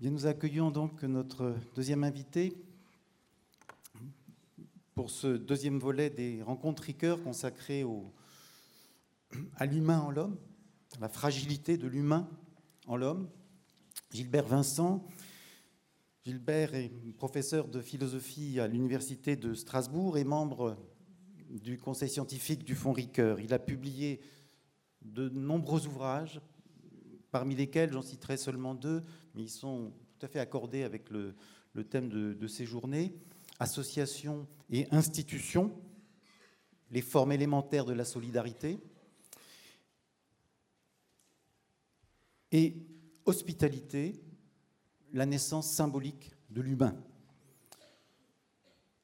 Nous accueillons donc notre deuxième invité pour ce deuxième volet des rencontres Ricoeur consacrées au, à l'humain en l'homme, à la fragilité de l'humain en l'homme. Gilbert Vincent. Gilbert est professeur de philosophie à l'Université de Strasbourg et membre du conseil scientifique du Fonds Ricoeur. Il a publié de nombreux ouvrages parmi lesquels j'en citerai seulement deux, mais ils sont tout à fait accordés avec le, thème de, ces journées. Association et institutions, les formes élémentaires de la solidarité. Et hospitalité, la naissance symbolique de l'humain.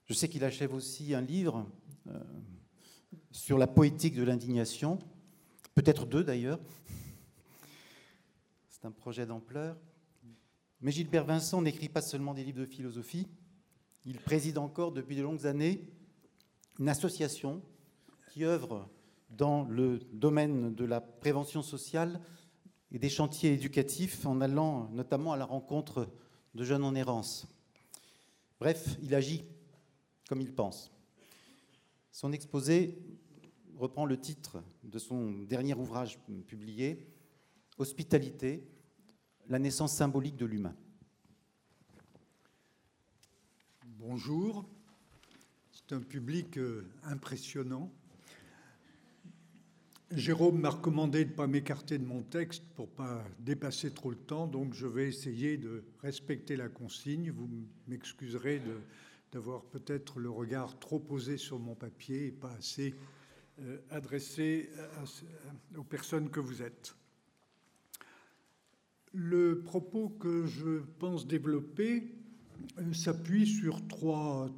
Je sais qu'il achève aussi un livre euh, sur la poétique de l'indignation, peut-être deux d'ailleurs, un projet d'ampleur. Mais Gilbert Vincent n'écrit pas seulement des livres de philosophie, il préside encore depuis de longues années une association qui œuvre dans le domaine de la prévention sociale et des chantiers éducatifs en allant notamment à la rencontre de jeunes en errance. Bref, il agit comme il pense. Son exposé reprend le titre de son dernier ouvrage publié, Hospitalité, la naissance symbolique de l'humain. Bonjour, c'est un public euh, impressionnant. Jérôme m'a recommandé de ne pas m'écarter de mon texte pour ne pas dépasser trop le temps, donc je vais essayer de respecter la consigne. Vous m'excuserez d'avoir peut-être le regard trop posé sur mon papier et pas assez euh, adressé aux personnes que vous êtes. Le propos que je pense développer euh, s'appuie sur trois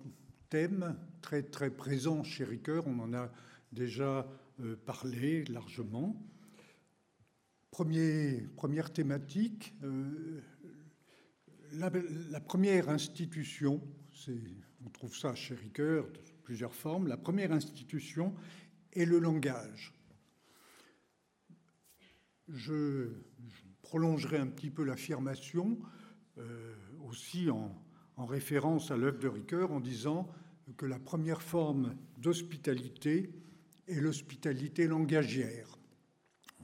thèmes très très présents chez Ricoeur. On en a déjà euh, parlé largement. première thématique, euh, la, première institution, on trouve ça chez Ricoeur de plusieurs formes, la première institution est le langage. je prolongerai un petit peu l'affirmation, euh, aussi en, référence à l'œuvre de Ricoeur, en disant que la première forme d'hospitalité est l'hospitalité langagière.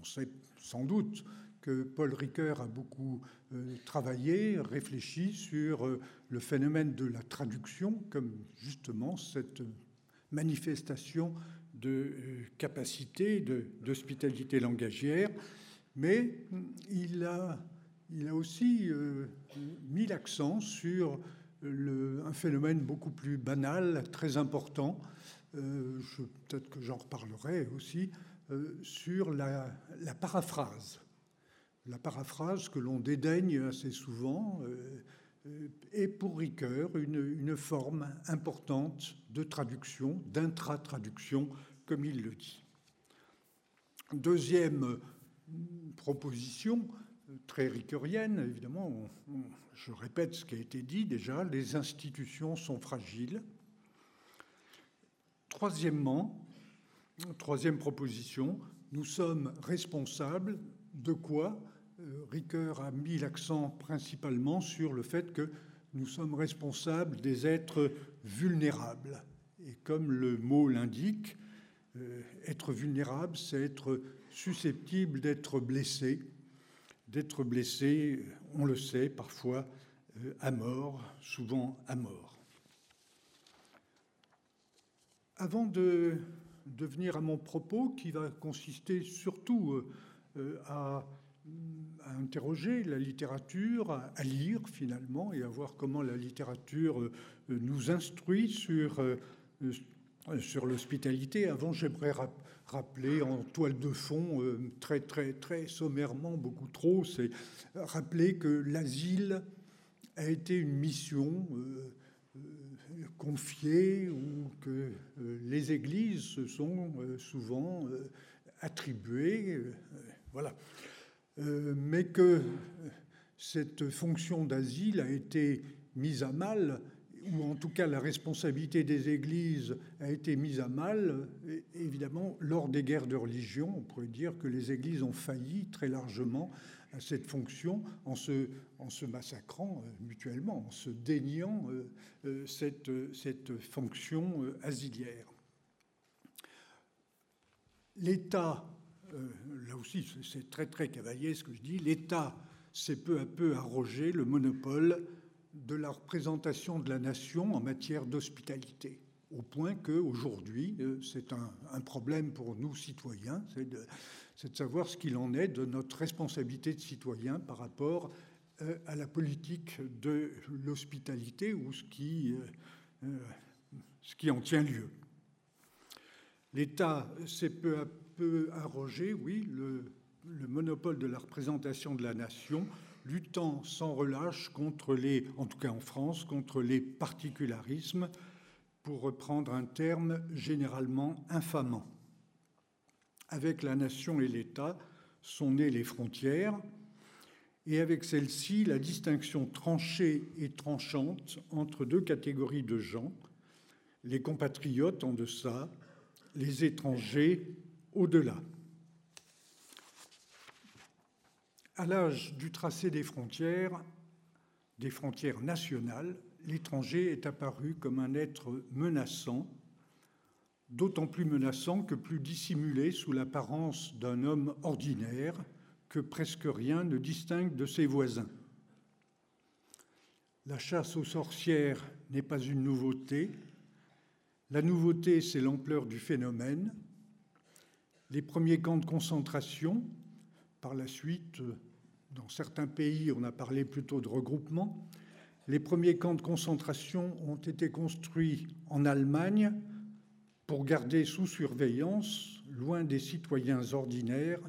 On sait sans doute que Paul Ricoeur a beaucoup euh, travaillé, réfléchi sur euh, le phénomène de la traduction comme justement cette manifestation de capacité d'hospitalité langagière mais il a, il a aussi euh, mis l'accent sur un phénomène beaucoup plus banal, très important, euh, peut-être que j'en reparlerai aussi, euh, sur la, paraphrase. La paraphrase que l'on dédaigne assez souvent est pour Ricoeur une, une forme importante de traduction, d'intra-traduction, comme il le dit. Deuxième proposition euh, très ricoeurienne, évidemment, je répète ce qui a été dit déjà, les institutions sont fragiles. Troisièmement, troisième proposition, nous sommes responsables de quoi euh, Ricoeur a mis l'accent principalement sur le fait que nous sommes responsables des êtres vulnérables. Et comme le mot l'indique, euh, être vulnérable, c'est être susceptible d'être blessé, d'être blessé, on le sait, parfois euh, à mort, souvent à mort. Avant de, venir à mon propos, qui va consister surtout euh, euh, à, interroger la littérature, à, lire finalement, et à voir comment la littérature nous instruit sur, sur l'hospitalité, avant j'aimerais rappeler en toile de fond, euh, très, très, très sommairement, beaucoup trop, c'est rappeler que l'asile a été une mission euh, euh, confiée ou que les églises se sont souvent attribuées. voilà. mais que cette fonction d'asile a été mise à mal ou en tout cas la responsabilité des églises a été mise à mal, évidemment, lors des guerres de religion. On pourrait dire que les églises ont failli très largement à cette fonction en se, massacrant mutuellement, en se déniant cette, cette fonction asiliaire. L'État, là aussi c'est très très cavalier ce que je dis, l'État s'est peu à peu arrogé le monopole de la représentation de la nation en matière d'hospitalité, au point qu'aujourd'hui, euh, c'est un, problème pour nous citoyens, c'est de, savoir ce qu'il en est de notre responsabilité de citoyen par rapport euh, à la politique de l'hospitalité ou ce qui, euh, ce qui en tient lieu. L'État s'est peu à peu arrogé, oui, le, le monopole de la représentation de la nation, luttant sans relâche contre les, en tout cas en France, contre les particularismes, pour reprendre un terme généralement infamant. Avec la nation et l'État sont nées les frontières, et avec celle-ci la distinction tranchée et tranchante entre deux catégories de gens, les compatriotes en deçà, les étrangers au-delà. À l'âge du tracé des frontières, des frontières nationales, l'étranger est apparu comme un être menaçant, d'autant plus menaçant que plus dissimulé sous l'apparence d'un homme ordinaire que presque rien ne distingue de ses voisins. La chasse aux sorcières n'est pas une nouveauté. La nouveauté, c'est l'ampleur du phénomène. Les premiers camps de concentration, par la suite, dans certains pays, on a parlé plutôt de regroupement. Les premiers camps de concentration ont été construits en Allemagne pour garder sous surveillance, loin des citoyens ordinaires,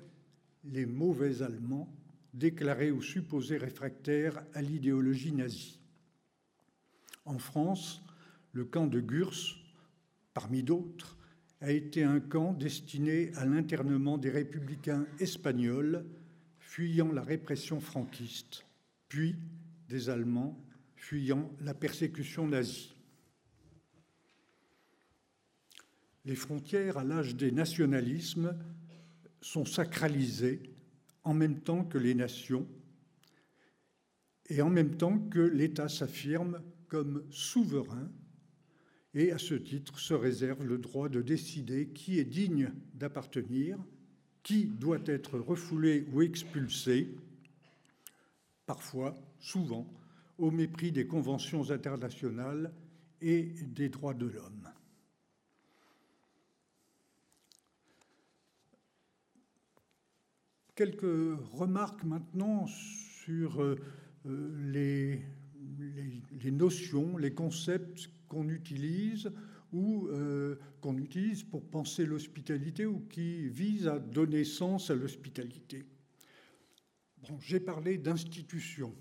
les mauvais Allemands déclarés ou supposés réfractaires à l'idéologie nazie. En France, le camp de Gurs, parmi d'autres, a été un camp destiné à l'internement des républicains espagnols fuyant la répression franquiste, puis des Allemands fuyant la persécution nazie. Les frontières à l'âge des nationalismes sont sacralisées en même temps que les nations et en même temps que l'État s'affirme comme souverain et à ce titre se réserve le droit de décider qui est digne d'appartenir, qui doit être refoulé ou expulsé, parfois, souvent, au mépris des conventions internationales et des droits de l'homme. Quelques remarques maintenant sur euh, les, notions, les concepts qu'on utilise ou euh, qu'on utilise pour penser l'hospitalité ou qui visent à donner sens à l'hospitalité. Bon, J'ai parlé d'institution.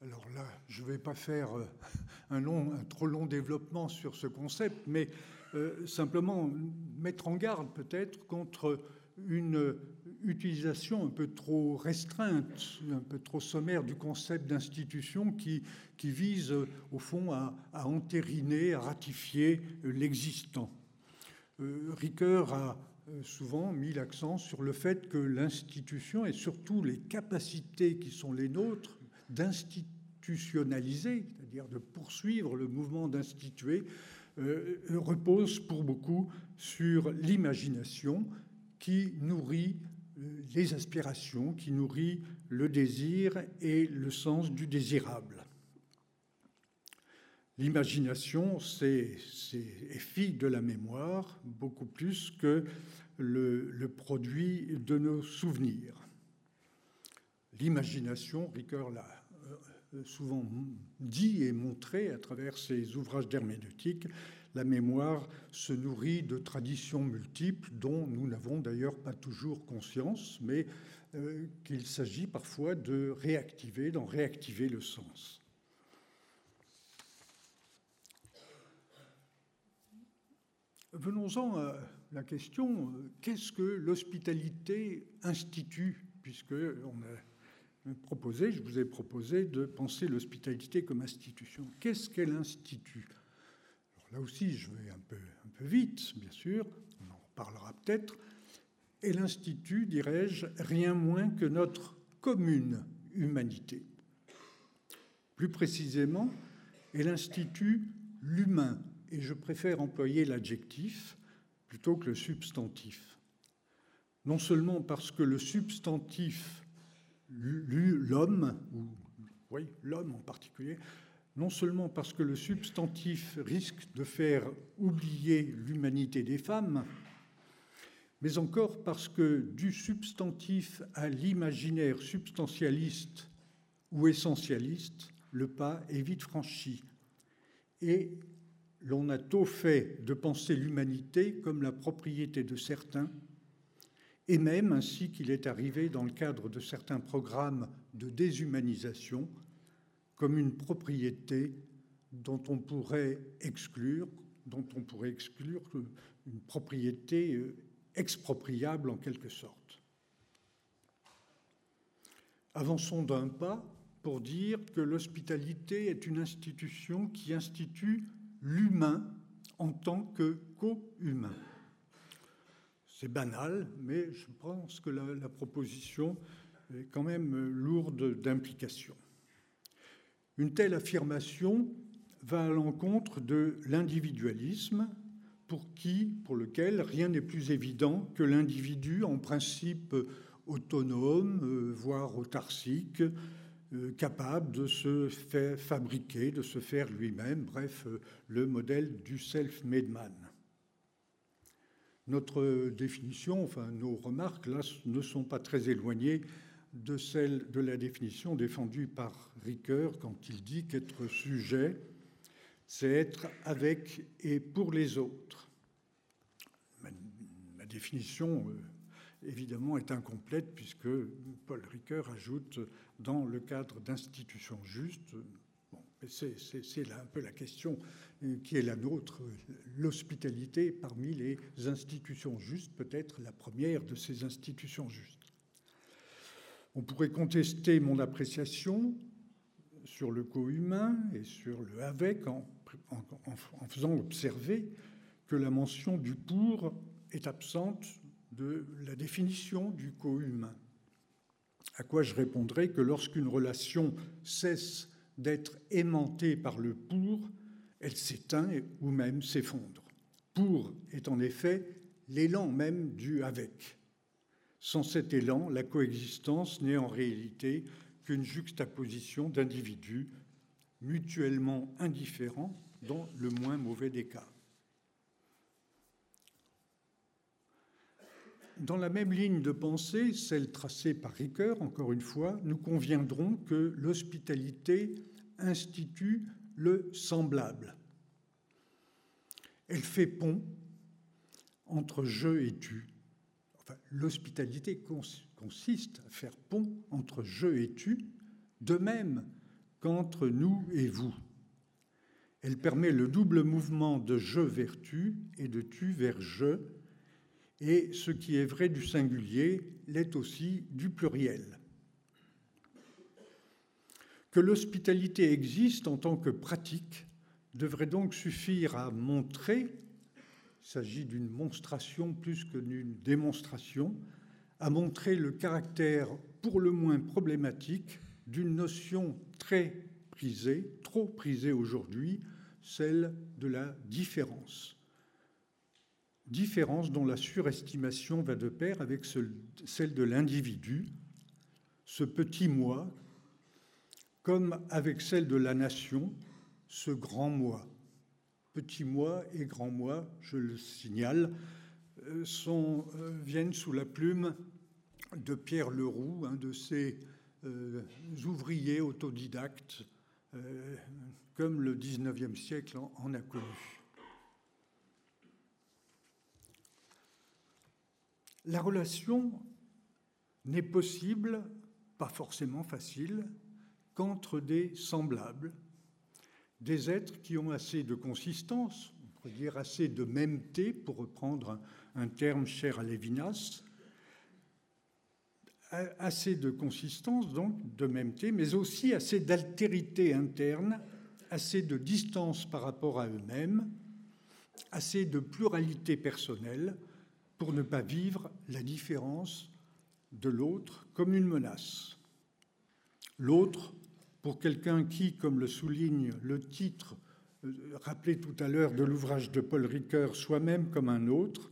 Alors là, je ne vais pas faire euh, un trop long développement sur ce concept, mais euh, simplement mettre en garde peut-être contre une utilisation un peu trop restreinte, un peu trop sommaire du concept d'institution qui, qui vise au fond à, entériner, à ratifier l'existant. Euh, Ricoeur a euh, souvent mis l'accent sur le fait que l'institution et surtout les capacités qui sont les nôtres d'institutionnaliser, c'est-à-dire de poursuivre le mouvement d'instituer, euh, reposent pour beaucoup sur l'imagination qui nourrit euh, les aspirations, qui nourrit le désir et le sens du désirable. L'imagination, c'est fille de la mémoire, beaucoup plus que le, le produit de nos souvenirs. L'imagination, Ricoeur l'a euh, souvent dit et montré à travers ses ouvrages d'herméneutique, la mémoire se nourrit de traditions multiples dont nous n'avons d'ailleurs pas toujours conscience, mais euh, qu'il s'agit parfois de réactiver, d'en réactiver le sens. Venons-en à la question qu'est-ce que l'hospitalité institue? Puisque on a proposé, je vous ai proposé de penser l'hospitalité comme institution. Qu'est-ce qu'elle institue? Là aussi, je vais un peu, vite, bien sûr, on en parlera peut-être. Et l'Institut, dirais-je, rien moins que notre comme une humanité. Plus précisément, elle institue l'humain, et je préfère employer l'adjectif plutôt que le substantif. Non seulement parce que le substantif, l'homme, ou oui, l'homme en particulier, non seulement parce que le substantif risque de faire oublier l'humanité des femmes, mais encore parce que du substantif à l'imaginaire substantialiste ou essentialiste, le pas est vite franchi. Et l'on a tôt fait de penser l'humanité comme la propriété de certains, et même ainsi qu'il est arrivé dans le cadre de certains programmes de déshumanisation, comme une propriété dont on pourrait exclure, dont on pourrait exclure une propriété euh, expropriable en quelque sorte. Avançons d'un pas pour dire que l'hospitalité est une institution qui institue l'humain en tant que co-humain. C'est banal, mais je pense que la, la, proposition est quand même lourde d'implications. Une telle affirmation va à l'encontre de l'individualisme pour qui, pour lequel rien n'est plus évident que l'individu, en principe autonome, euh, voire autarcique, euh, capable de se faire fabriquer, de se faire lui-même, bref, euh, le modèle du self-made man. Notre définition, enfin nos remarques là, ne sont pas très éloignées de celle de la définition défendue par Ricoeur quand il dit qu'être sujet, c'est être avec et pour les autres. Ma, définition, euh, évidemment, est incomplète puisque Paul Ricoeur ajoute dans le cadre d'institutions justes. C'est un peu la question euh, qui est la nôtre, l'hospitalité parmi les institutions justes, peut-être la première de ces institutions justes. On pourrait contester mon appréciation sur le co-humain et sur le avec en faisant observer que la mention du pour est absente de la définition du co-humain. À quoi je répondrai que lorsqu'une relation cesse d'être aimantée par le pour, elle s'éteint ou même s'effondre. Pour est en effet l'élan même du avec. Sans cet élan, la coexistence n'est en réalité qu'une juxtaposition d'individus mutuellement indifférents dans le moins mauvais des cas. Dans la même ligne de pensée, celle tracée par Ricoeur, encore une fois, nous conviendrons que l'hospitalité institue le semblable. Elle fait pont entre je et tu. L'hospitalité consiste à faire pont entre je et tu, de même qu'entre nous et vous. Elle permet le double mouvement de je vers tu et de tu vers je, et ce qui est vrai du singulier l'est aussi du pluriel. Que l'hospitalité existe en tant que pratique devrait donc suffire à montrer, il s'agit d'une monstration plus que d'une démonstration, à montrer le caractère pour le moins problématique d'une notion très prisée, trop prisée aujourd'hui, celle de la différence. Différence dont la surestimation va de pair avec celle de l'individu, ce petit moi, comme avec celle de la nation, ce grand moi. Petit moi et grand moi, je le signale, euh, euh, viennent sous la plume de Pierre Leroux, un de ces euh, ouvriers autodidactes, comme le XIXe siècle en a connu. La relation n'est possible, pas forcément facile, qu'entre des semblables, des êtres qui ont assez de consistance, on pourrait dire assez de mêmeté, pour reprendre un, terme cher à Lévinas, assez de consistance, donc de mêmeté, mais aussi assez d'altérité interne, assez de distance par rapport à eux-mêmes, assez de pluralité personnelle pour ne pas vivre la différence de l'autre comme une menace. L'autre, pour quelqu'un qui, comme le souligne le titre euh, rappelé tout à l'heure de l'ouvrage de Paul Ricoeur, soi-même comme un autre,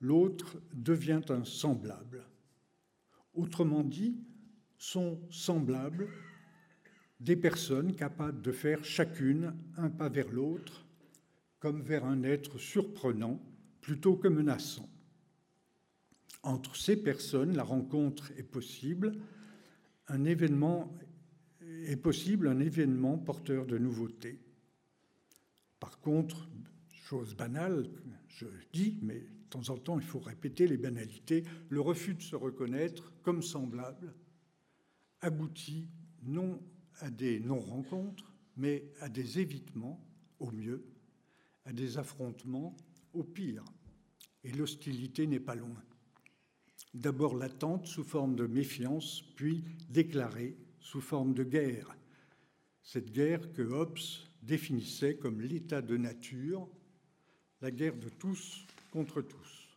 l'autre devient un semblable. Autrement dit, sont semblables des personnes capables de faire chacune un pas vers l'autre, comme vers un être surprenant plutôt que menaçant. Entre ces personnes, la rencontre est possible, un événement est possible, un événement porteur de nouveautés. Par contre, chose banale, je dis, mais de temps en temps il faut répéter les banalités, le refus de se reconnaître comme semblable aboutit non à des non-rencontres, mais à des évitements au mieux, à des affrontements au pire. Et l'hostilité n'est pas loin. D'abord latente sous forme de méfiance, puis déclarée sous forme de guerre. Cette guerre que Hobbes définissait comme l'état de nature, la guerre de tous contre tous.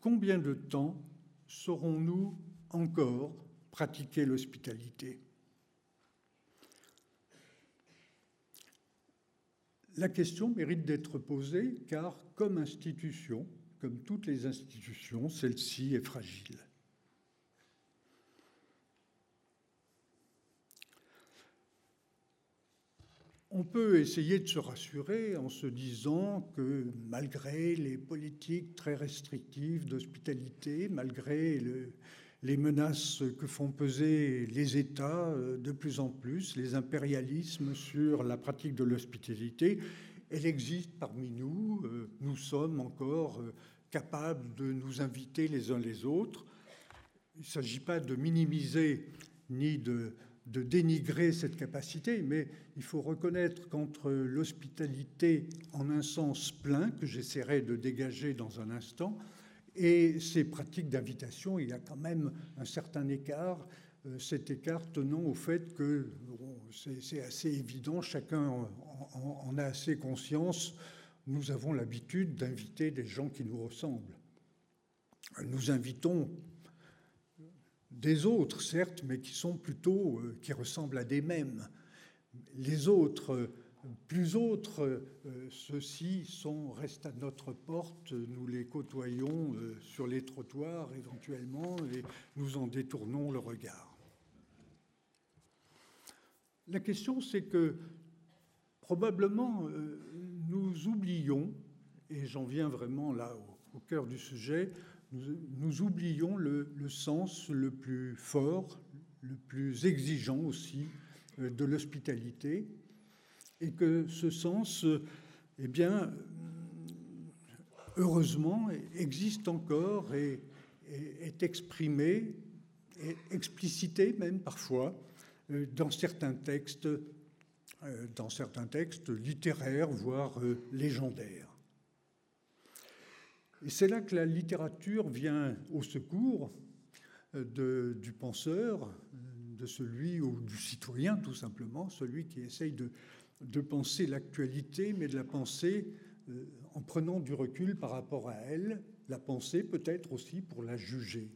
Combien de temps saurons-nous encore pratiquer l'hospitalité? La question mérite d'être posée car, comme institution, comme toutes les institutions, celle-ci est fragile. On peut essayer de se rassurer en se disant que malgré les politiques très restrictives d'hospitalité, malgré les menaces que font peser les États euh, de plus en plus, les impérialismes sur la pratique de l'hospitalité, elle existe parmi nous. Euh, nous sommes encore euh, capables de nous inviter les uns les autres. Il ne s'agit pas de minimiser ni de de dénigrer cette capacité, mais il faut reconnaître qu'entre l'hospitalité en un sens plein, que j'essaierai de dégager dans un instant, et ces pratiques d'invitation, il y a quand même un certain écart, euh, cet écart tenant au fait que c'est assez évident, chacun en a assez conscience, nous avons l'habitude d'inviter des gens qui nous ressemblent. Nous invitons des autres, certes, mais qui sont plutôt, euh, qui ressemblent à des mêmes. Les autres, plus autres, euh, ceux-ci restent à notre porte, nous les côtoyons sur les trottoirs éventuellement et nous en détournons le regard. La question, c'est que probablement nous oublions, et j'en viens vraiment là au cœur du sujet, nous, oublions le, sens le plus fort, le plus exigeant aussi euh, de l'hospitalité, et que ce sens, euh, eh bien, heureusement, existe encore et, est exprimé, explicité même parfois, euh, dans certains textes, dans certains textes littéraires, voire légendaires. Et c'est là que la littérature vient au secours euh, du penseur, de celui ou du citoyen tout simplement, celui qui essaye de, penser l'actualité, mais de la penser euh, en prenant du recul par rapport à elle, la penser peut-être aussi pour la juger.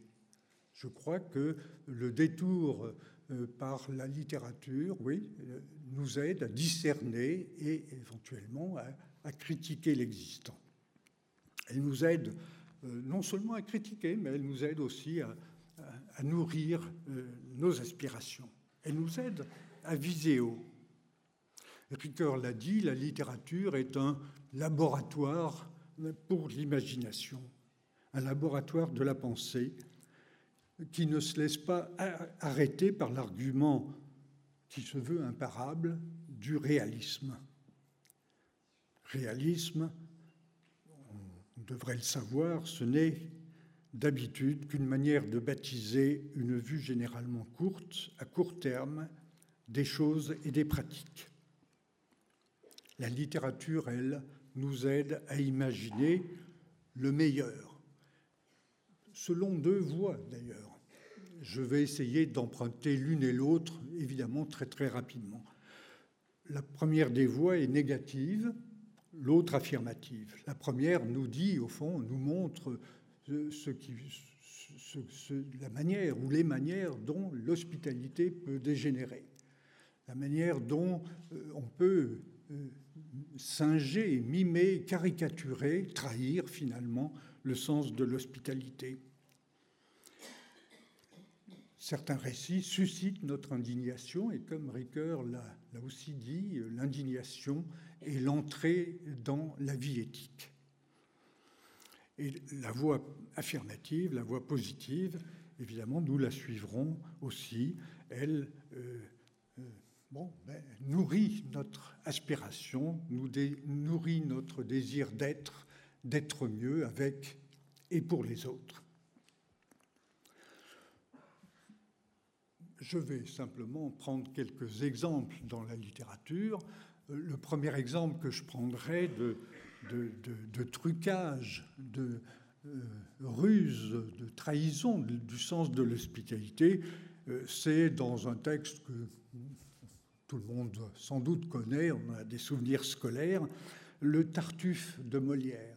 Je crois que le détour euh, par la littérature, oui, nous aide à discerner et éventuellement à critiquer l'existant. Elle nous aide euh, non seulement à critiquer, mais elle nous aide aussi à, nourrir euh, nos aspirations. Elle nous aide à viser haut. Ricoeur l'a dit, la littérature est un laboratoire pour l'imagination, un laboratoire de la pensée qui ne se laisse pas arrêter par l'argument qui se veut imparable du réalisme. Réalisme devrait le savoir, ce n'est d'habitude qu'une manière de baptiser une vue généralement courte, à court terme, des choses et des pratiques. La littérature, elle, nous aide à imaginer le meilleur, selon deux voies d'ailleurs. Je vais essayer d'emprunter l'une et l'autre, évidemment, très très rapidement. La première des voies est négative, l'autre affirmative. La première nous dit, au fond, nous montre qui, la manière ou les manières dont l'hospitalité peut dégénérer, la manière dont euh, on peut euh, singer, mimer, caricaturer, trahir finalement le sens de l'hospitalité. Certains récits suscitent notre indignation et comme Ricoeur l'a aussi dit, l'indignation est l'entrée dans la vie éthique. Et la voie affirmative, la voie positive, évidemment, nous la suivrons aussi. Elle euh, bon, ben, nourrit notre aspiration, nous nourrit notre désir d'être, d'être mieux avec et pour les autres. Je vais simplement prendre quelques exemples dans la littérature. Euh, le premier exemple que je prendrai de de, trucage, de euh, ruse, de trahison du sens de l'hospitalité, euh, c'est dans un texte que tout le monde sans doute connaît, on a des souvenirs scolaires, le Tartuffe de Molière.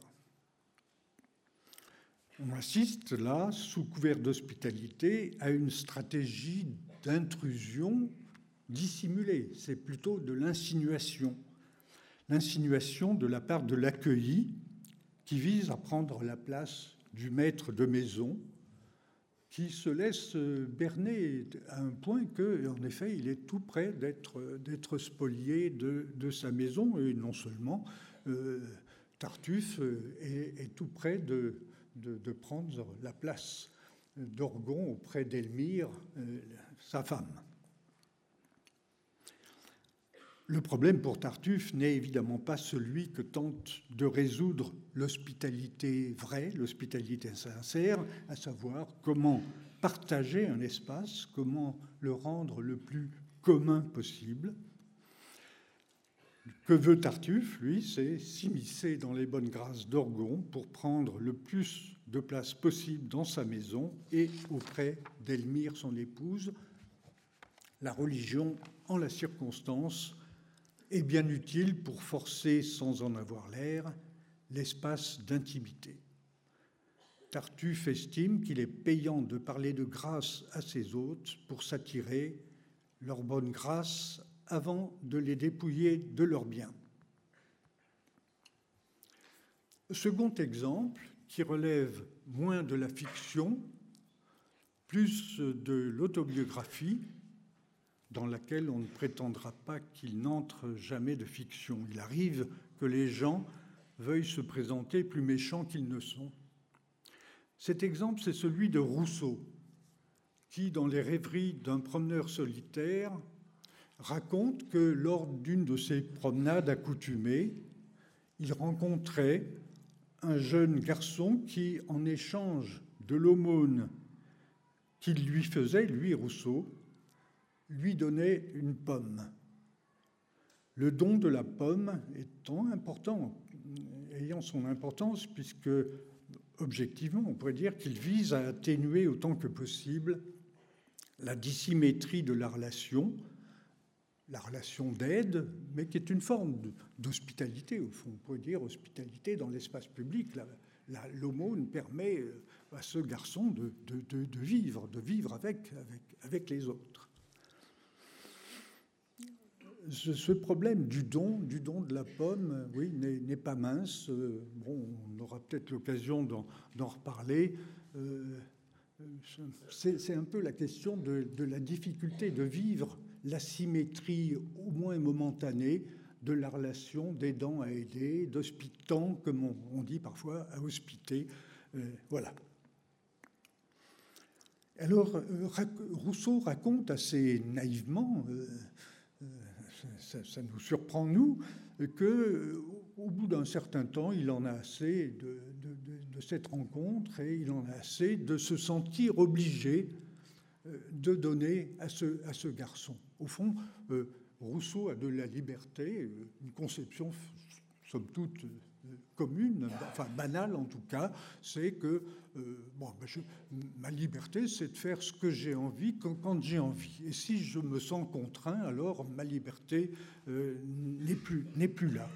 On assiste là, sous couvert d'hospitalité, à une stratégie d'intrusion dissimulée. C'est plutôt de l'insinuation l'insinuation de la part de l'accueilli qui vise à prendre la place du maître de maison, qui se laisse berner à un point que, en effet, il est tout près d'être spolié de, de, sa maison, et non seulement euh, Tartuffe est, tout près de, de, prendre la place d'Orgon auprès d'Elmire, euh, sa femme. Le problème pour Tartuffe n'est évidemment pas celui que tente de résoudre l'hospitalité vraie, l'hospitalité sincère, à savoir comment partager un espace, comment le rendre le plus commun possible. Que veut Tartuffe, lui, c'est s'immiscer dans les bonnes grâces d'Orgon pour prendre le plus de place possible dans sa maison et auprès d'Elmire, son épouse. La religion, en la circonstance, est bien utile pour forcer, sans en avoir l'air, l'espace d'intimité. Tartuffe estime qu'il est payant de parler de grâce à ses hôtes pour s'attirer leur bonne grâce avant de les dépouiller de leurs biens. Second exemple, qui relève moins de la fiction, plus de l'autobiographie, dans laquelle on ne prétendra pas qu'il n'entre jamais de fiction. Il arrive que les gens veuillent se présenter plus méchants qu'ils ne sont. Cet exemple, c'est celui de Rousseau, qui, dans les rêveries d'un promeneur solitaire, raconte que lors d'une de ses promenades accoutumées, il rencontrait un jeune garçon qui, en échange de l'aumône qu'il lui faisait, lui Rousseau, lui donnait une pomme. Le don de la pomme étant important, ayant son importance, puisque objectivement, on pourrait dire qu'il vise à atténuer autant que possible la dissymétrie de la relation, la relation d'aide, mais qui est une forme d'hospitalité, au fond, on pourrait dire hospitalité dans l'espace public. L'aumône permet euh, à ce garçon de, vivre, de vivre avec les autres ce problème du don, du don de la pomme, oui, n'est pas mince. Euh, bon, on aura peut-être l'occasion d'en reparler. Euh, c'est un peu la question de, la difficulté de vivre la symétrie, au moins momentanée, de la relation d'aidant à aider, d'hospitant, comme on, dit parfois, à hospiter. Euh, voilà. Alors, Rousseau raconte assez naïvement ça, nous surprend, nous, que euh, au bout d'un certain temps, il en a assez de, cette rencontre et il en a assez de se sentir obligé euh, de donner à ce, garçon. Au fond, euh, Rousseau a de la liberté, une conception, somme toute, commune, enfin banale en tout cas, c'est que euh, ben, ma liberté, c'est de faire ce que j'ai envie quand, j'ai envie. Et si je me sens contraint, alors ma liberté euh, n'est plus, là.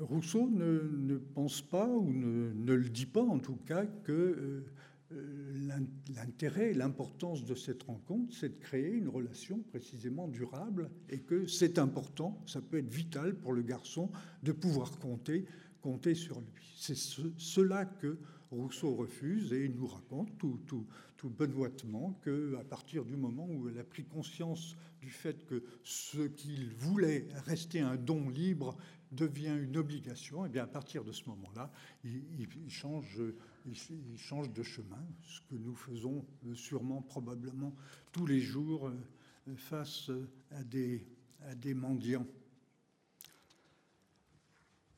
Rousseau ne, pense pas, ou ne, le dit pas en tout cas, que euh, l'intérêt, l'importance de cette rencontre, c'est de créer une relation précisément durable et que c'est important, ça peut être vital pour le garçon de pouvoir compter, compter sur lui. C'est cela que Rousseau refuse et il nous raconte tout, tout, tout benoîtement qu'à partir du moment où elle a pris conscience du fait que ce qu'il voulait rester un don libre devient une obligation, et eh bien à partir de ce moment-là, il, change, de chemin, ce que nous faisons sûrement, probablement tous les jours euh, face à des, à des mendiants.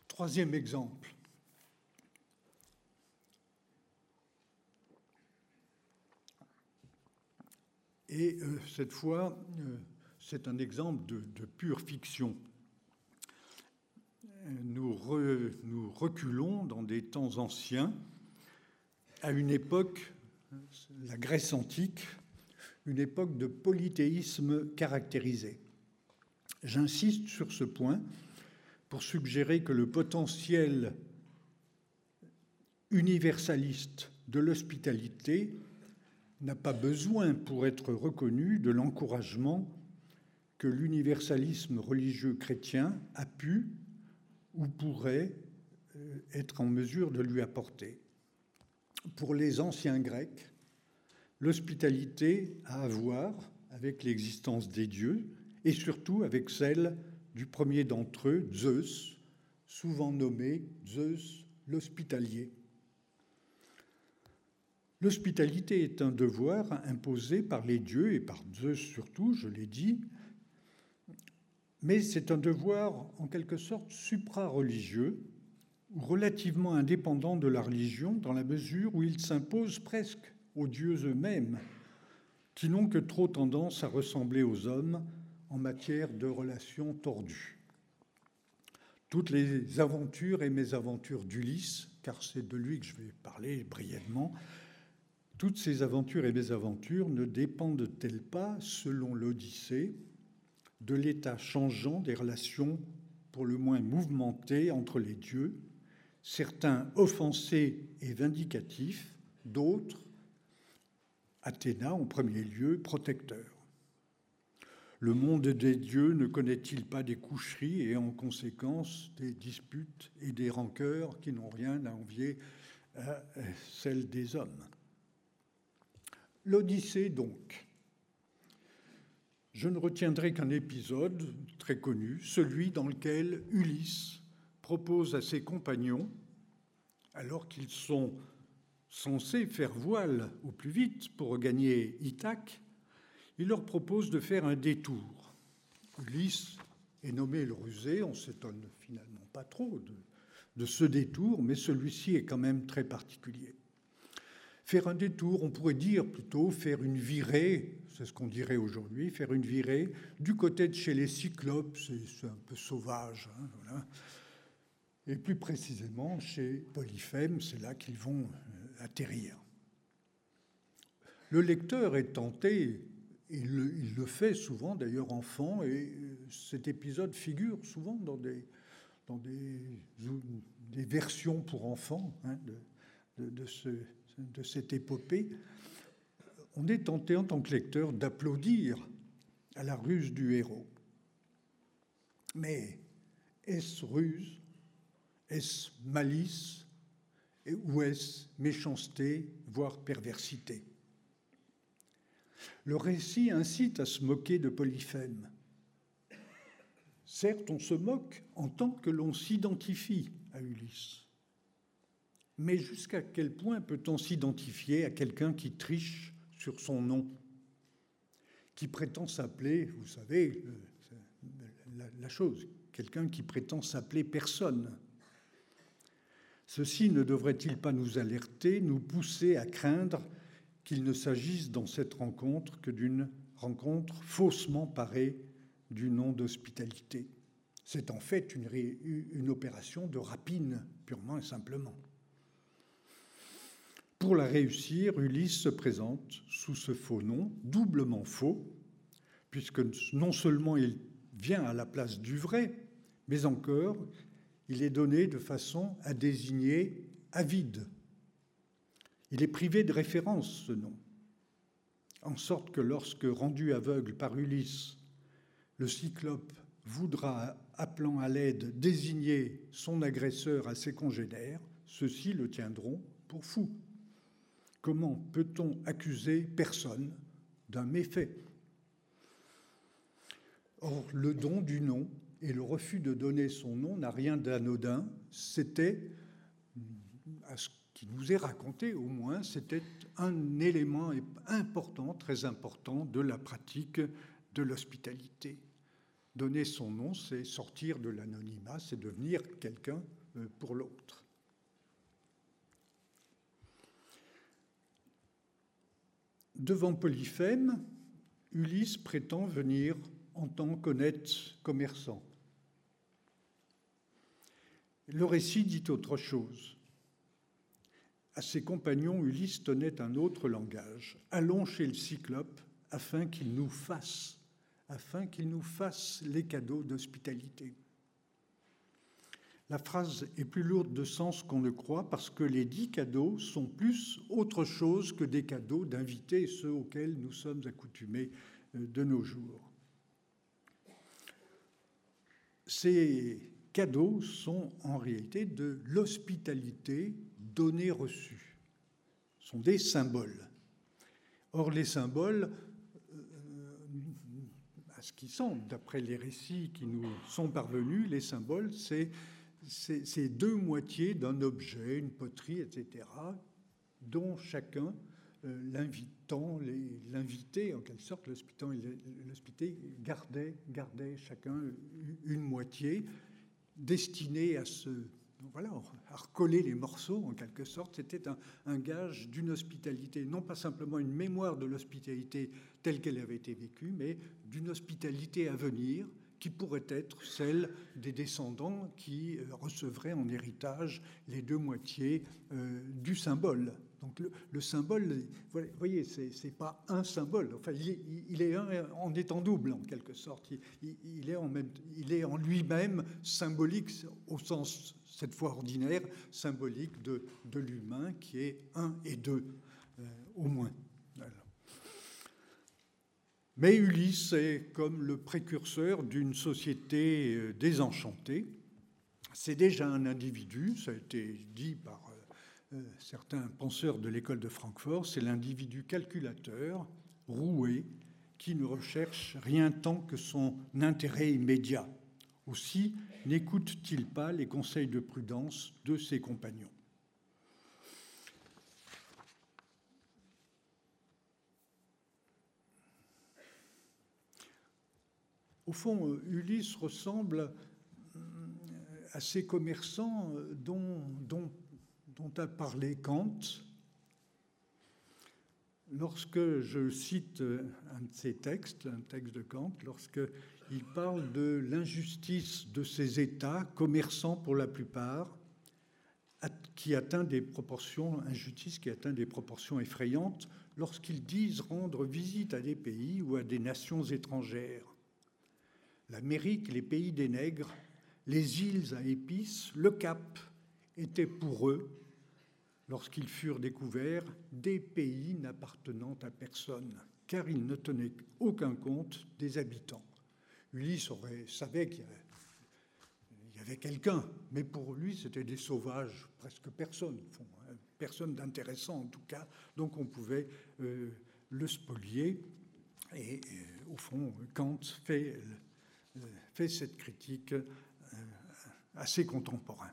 Troisième exemple. Et euh, cette fois, euh, c'est un exemple de, pure fiction nous, reculons dans des temps anciens, à une époque, la Grèce antique, une époque de polythéisme caractérisé. J'insiste sur ce point pour suggérer que le potentiel universaliste de l'hospitalité n'a pas besoin, pour être reconnu, de l'encouragement que l'universalisme religieux chrétien a pu ou pourrait euh, être en mesure de lui apporter. Pour les anciens Grecs, l'hospitalité a à voir avec l'existence des dieux et surtout avec celle du premier d'entre eux, Zeus, souvent nommé Zeus l'hospitalier. L'hospitalité est un devoir imposé par les dieux et par Zeus surtout, je l'ai dit, mais c'est un devoir en quelque sorte supra-religieux, relativement indépendant de la religion, dans la mesure où il s'impose presque aux dieux eux-mêmes, qui n'ont que trop tendance à ressembler aux hommes en matière de relations tordues. Toutes les aventures et mésaventures d'Ulysse, car c'est de lui que je vais parler brièvement, toutes ces aventures et mésaventures ne dépendent-elles pas, selon l'Odyssée, de l'état changeant des relations pour le moins mouvementées entre les dieux, certains offensés et vindicatifs, d'autres, Athéna en premier lieu, protecteurs. Le monde des dieux ne connaît-il pas des coucheries et en conséquence des disputes et des rancœurs qui n'ont rien à envier à celles des hommes? L'Odyssée donc je ne retiendrai qu'un épisode très connu, celui dans lequel Ulysse propose à ses compagnons, alors qu'ils sont censés faire voile au plus vite pour regagner Ithaque, il leur propose de faire un détour. Ulysse est nommé le rusé, on s'étonne finalement pas trop de ce détour, mais celui-ci est quand même très particulier. Faire un détour, on pourrait dire plutôt faire une virée, c'est ce qu'on dirait aujourd'hui, faire une virée du côté de chez les Cyclopes, c'est un peu sauvage, hein, et plus précisément chez Polyphème, c'est là qu'ils vont euh, atterrir. Le lecteur est tenté, le, il le fait souvent d'ailleurs enfant, et euh, cet épisode figure souvent dans des, versions pour enfants hein, de cette épopée, on est tenté en tant que lecteur d'applaudir à la ruse du héros. Mais est-ce ruse Est-ce malice Ou est-ce méchanceté, voire perversité? Le récit incite à se moquer de Polyphème. Certes, on se moque en tant que l'on s'identifie à Ulysse. Mais jusqu'à quel point peut-on s'identifier à quelqu'un qui triche sur son nom, qui prétend s'appeler, vous savez, la, chose, quelqu'un qui prétend s'appeler personne Ceci ne devrait-il pas nous alerter, nous pousser à craindre qu'il ne s'agisse dans cette rencontre que d'une rencontre faussement parée du nom d'hospitalité? C'est en fait une, opération de rapine, purement et simplement. Pour la réussir, Ulysse se présente sous ce faux nom, doublement faux, puisque non seulement il vient à la place du vrai, mais encore il est donné de façon à désigner avide. Il est privé de référence, ce nom, en sorte que lorsque, rendu aveugle par Ulysse, le cyclope voudra, appelant à l'aide, désigner son agresseur à ses congénères, ceux-ci le tiendront pour fou. Comment peut-on accuser personne d'un méfait? Or, le don du nom et le refus de donner son nom n'a rien d'anodin. C'était, à ce qui nous est raconté au moins, c'était un élément important, très important de la pratique de l'hospitalité. Donner son nom, c'est sortir de l'anonymat, c'est devenir quelqu'un euh, pour l'autre. Devant Polyphème, Ulysse prétend venir en tant qu'honnête commerçant. Le récit dit autre chose. À ses compagnons, Ulysse tenait un autre langage. Allons chez le Cyclope afin qu'il nous fasse, afin qu'il nous fasse les cadeaux d'hospitalité. La phrase est plus lourde de sens qu'on ne croit parce que les dix cadeaux sont plus autre chose que des cadeaux d'invités, ceux auxquels nous sommes accoutumés euh, de nos jours. Ces cadeaux sont en réalité de l'hospitalité donnée-reçue, sont des symboles. Or, les symboles, euh, à ce qui semble, d'après les récits qui nous sont parvenus, les symboles, c'est c'est deux moitiés d'un objet, une poterie, etc., dont chacun, euh, l'invitant, l'invité, en quelque sorte, l'hospité, gardait, gardait chacun une moitié destinée à se voilà, à recoller les morceaux en quelque sorte, c'était un, un, gage d'une hospitalité, non pas simplement une mémoire de l'hospitalité telle qu'elle avait été vécue, mais d'une hospitalité à venir, qui pourrait être celle des descendants qui euh, recevraient en héritage les deux moitiés euh, du symbole. Donc le, symbole, vous voyez, c'est pas un symbole. Enfin, il est, un en étant double en quelque sorte. Il, est en lui-même symbolique au sens cette fois ordinaire, symbolique de, de l'humain qui est un et deux euh, au moins. Mais Ulysse est comme le précurseur d'une société euh, désenchantée. C'est déjà un individu, ça a été dit par euh, euh, certains penseurs de l'école de Francfort, c'est l'individu calculateur, roué, qui ne recherche rien tant que son intérêt immédiat. Aussi n'écoute-t-il pas les conseils de prudence de ses compagnons? Au fond, euh, Ulysse ressemble euh, à ces commerçants euh, dont, a parlé Kant. Lorsque je cite un de ses textes, un texte de Kant, lorsqu'il parle de l'injustice de ces États, commerçants pour la plupart, injustice qui atteint des proportions effrayantes, lorsqu'ils disent rendre visite à des pays ou à des nations étrangères l'Amérique, les pays des nègres, les îles à épices, le Cap étaient pour eux, lorsqu'ils furent découverts, des pays n'appartenant à personne, car ils ne tenaient aucun compte des habitants. Ulysse aurait, savait qu'il y avait, quelqu'un, mais pour lui, c'était des sauvages, presque personne, hein, personne d'intéressant en tout cas, donc on pouvait euh, le spolier. Et euh, au fond, Kant fait fait cette critique euh, assez contemporain.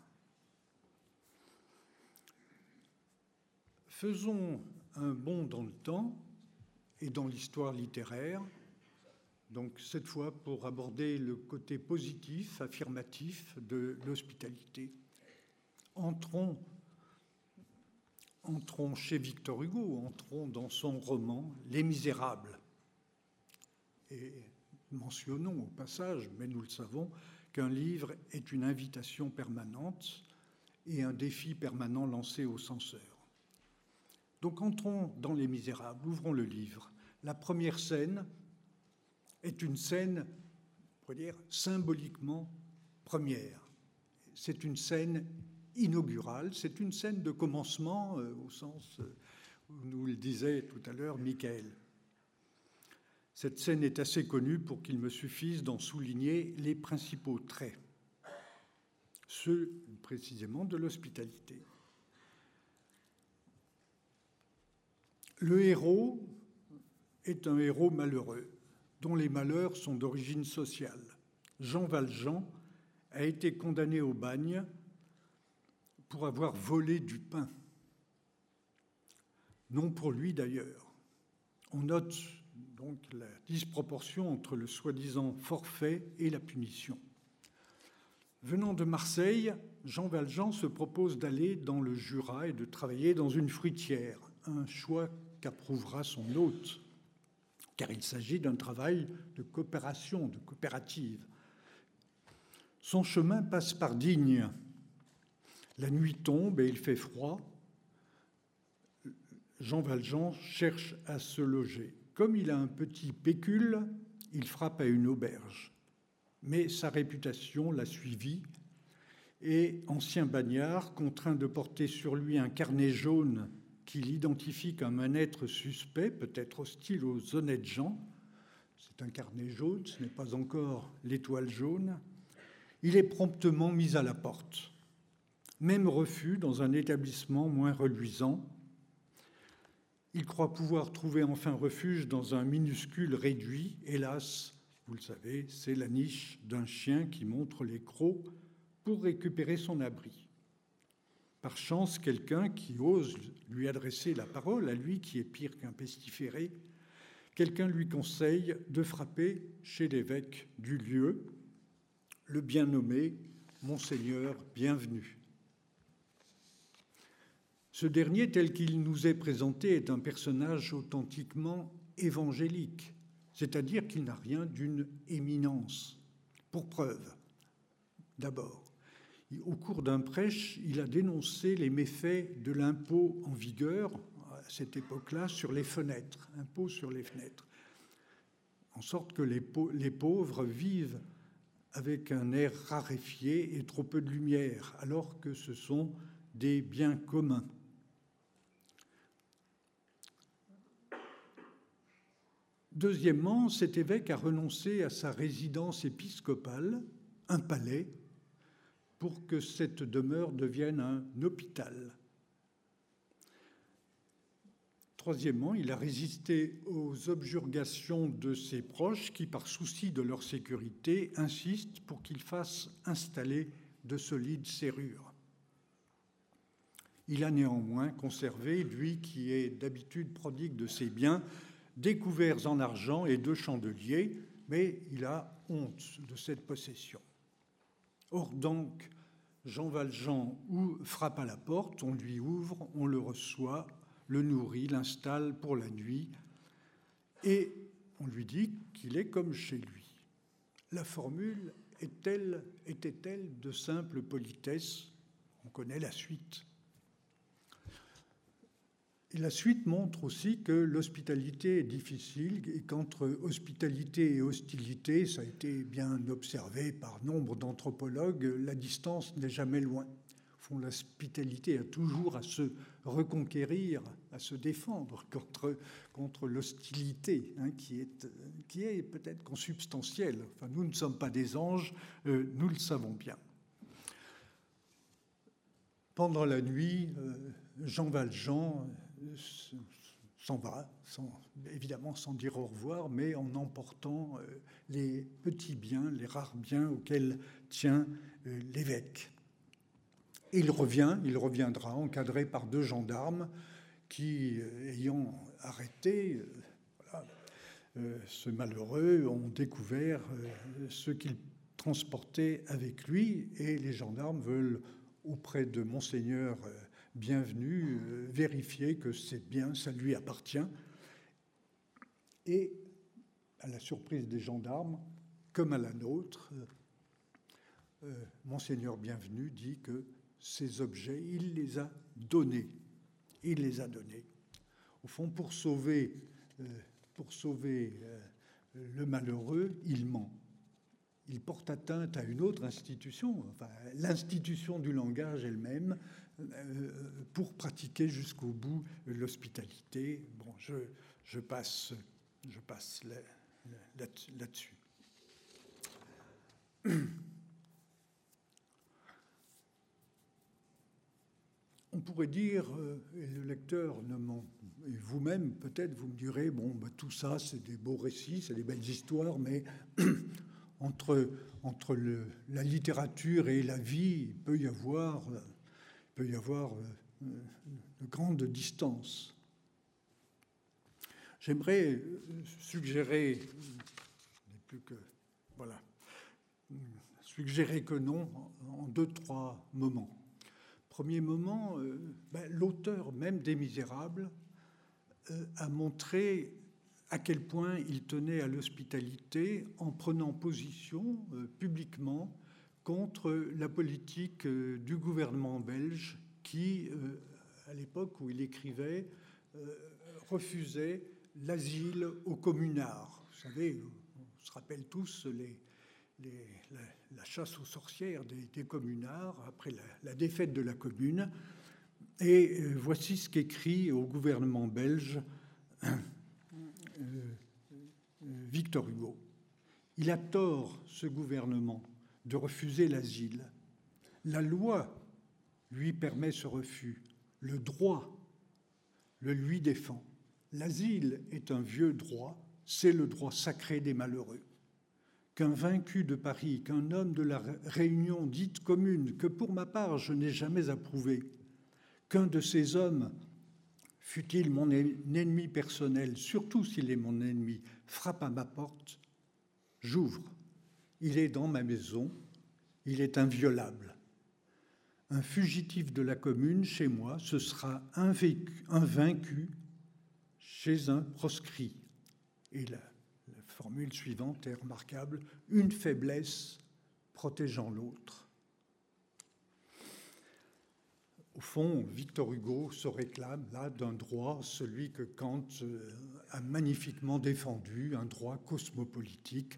Faisons un bond dans le temps et dans l'histoire littéraire, donc cette fois pour aborder le côté positif, affirmatif de l'hospitalité. Entrons, entrons chez Victor Hugo, entrons dans son roman Les Misérables. Mentionnons au passage, mais nous le savons, qu'un livre est une invitation permanente et un défi permanent lancé au censeur. Donc entrons dans Les Misérables, ouvrons le livre. La première scène est une scène, on dire, symboliquement première. C'est une scène inaugurale, c'est une scène de commencement au sens où nous le disait tout à l'heure Michael. Cette scène est assez connue pour qu'il me suffise d'en souligner les principaux traits, ceux précisément de l'hospitalité. Le héros est un héros malheureux, dont les malheurs sont d'origine sociale. Jean Valjean a été condamné au bagne pour avoir volé du pain. Non pour lui d'ailleurs. On note donc la disproportion entre le soi-disant forfait et la punition. Venant de Marseille, Jean Valjean se propose d'aller dans le Jura et de travailler dans une fruitière, un choix qu'approuvera son hôte, car il s'agit d'un travail de coopération, de coopérative. Son chemin passe par Digne. La nuit tombe et il fait froid. Jean Valjean cherche à se loger. Comme il a un petit pécule, il frappe à une auberge. Mais sa réputation l'a suivi et, ancien bagnard, contraint de porter sur lui un carnet jaune qu'il identifie comme un être suspect, peut-être hostile aux honnêtes gens, c'est un carnet jaune, ce n'est pas encore l'étoile jaune, il est promptement mis à la porte. Même refus dans un établissement moins reluisant, il croit pouvoir trouver enfin refuge dans un minuscule réduit. Hélas, vous le savez, c'est la niche d'un chien qui montre les crocs pour récupérer son abri. Par chance, quelqu'un qui ose lui adresser la parole, à lui qui est pire qu'un pestiféré, quelqu'un lui conseille de frapper chez l'évêque du lieu, le bien nommé Monseigneur Bienvenu. Ce dernier, tel qu'il nous est présenté, est un personnage authentiquement évangélique, c'est-à-dire qu'il n'a rien d'une éminence. Pour preuve, d'abord, au cours d'un prêche, il a dénoncé les méfaits de l'impôt en vigueur à cette époque-là sur les fenêtres, impôt sur les fenêtres, en sorte que les, pauvres vivent avec un air raréfié et trop peu de lumière, alors que ce sont des biens communs. Deuxièmement, cet évêque a renoncé à sa résidence épiscopale, un palais, pour que cette demeure devienne un hôpital. Troisièmement, il a résisté aux objurgations de ses proches qui, par souci de leur sécurité, insistent pour qu'il fasse installer de solides serrures. Il a néanmoins conservé, lui qui est d'habitude prodigue de ses biens, découverts en argent et deux chandeliers, mais il a honte de cette possession. Or donc, Jean Valjean frappe à la porte, on lui ouvre, on le reçoit, le nourrit, l'installe pour la nuit, et on lui dit qu'il est comme chez lui. La formule était-elle de simple politesse? On connaît la suite. La suite montre aussi que l'hospitalité est difficile et qu'entre hospitalité et hostilité, ça a été bien observé par nombre d'anthropologues, la distance n'est jamais loin. L'hospitalité a toujours à se reconquérir, à se défendre contre, contre l'hostilité, hein, qui est, qui est peut-être consubstantielle. Enfin, nous ne sommes pas des anges, euh, nous le savons bien. Pendant la nuit, euh, Jean Valjean s'en va, évidemment sans dire au revoir, mais en emportant euh, les petits biens, les rares biens auxquels tient euh, l'évêque. Il revient, il reviendra encadré par deux gendarmes qui, euh, ayant arrêté ce malheureux, ont découvert ce qu'il transportait avec lui et les gendarmes veulent auprès de monseigneur bienvenue, euh, vérifier que c'est bien, ça lui appartient. Et à la surprise des gendarmes, comme à la nôtre, euh, euh, Monseigneur Bienvenu dit que ces objets, il les a donnés. Il les a donnés. Au fond, pour sauver, pour sauver le malheureux, il ment. il porte atteinte à une autre institution, enfin, l'institution du langage elle-même, pour pratiquer jusqu'au bout l'hospitalité. Bon, je, je, passe, je passe là-dessus. On pourrait dire, euh, et le lecteur ne et vous-même, peut-être, vous me direz, bon, bah, tout ça, c'est des beaux récits, c'est des belles histoires, mais entre, entre la littérature et la vie, il peut y avoir, il peut y avoir euh, de grandes distances. J'aimerais suggérer, plus que, voilà, suggérer que non en deux, trois moments. Premier moment, euh, ben, l'auteur même des Misérables euh, a montré à quel point il tenait à l'hospitalité en prenant position euh, publiquement contre la politique euh, du gouvernement belge qui, à l'époque où il écrivait, refusait l'asile aux communards. Vous savez, on se rappelle tous la, chasse aux sorcières des, communards après la, défaite de la commune. Et euh, voici ce qu'écrit au gouvernement belge euh, euh, Victor Hugo. Il a tort, ce gouvernement, de refuser l'asile. La loi lui permet ce refus. Le droit le lui défend. L'asile est un vieux droit, c'est le droit sacré des malheureux. Qu'un vaincu de Paris, qu'un homme de la Réunion dite commune, que pour ma part je n'ai jamais approuvé, qu'un de ces hommes, fût-il mon ennemi personnel, surtout s'il est mon ennemi, frappe à ma porte, j'ouvre. Il est dans ma maison, il est inviolable. Un fugitif de la commune chez moi, ce sera un, vaincu chez un proscrit. Et la, la formule suivante est remarquable, une faiblesse protégeant l'autre. Au fond, Victor Hugo se réclame là d'un droit, celui que Kant euh, a magnifiquement défendu, un droit cosmopolitique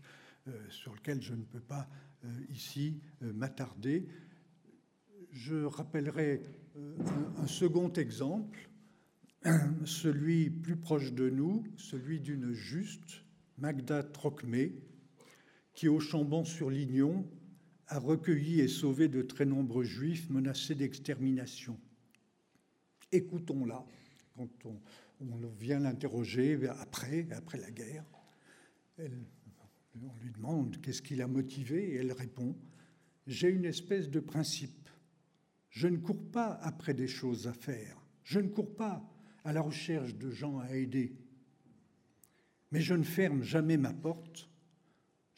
sur lequel je ne peux pas euh, ici m'attarder. Je rappellerai un second exemple, celui plus proche de nous, celui d'une juste, Magda Trocmé, qui au Chambon-sur-Lignon a recueilli et sauvé de très nombreux juifs menacés d'extermination. Écoutons-la quand on, vient l'interroger après, après la guerre. On lui demande qu'est-ce qui l'a motivé et elle répond J'ai une espèce de principe. Je ne cours pas après des choses à faire. Je ne cours pas à la recherche de gens à aider. Mais je ne ferme jamais ma porte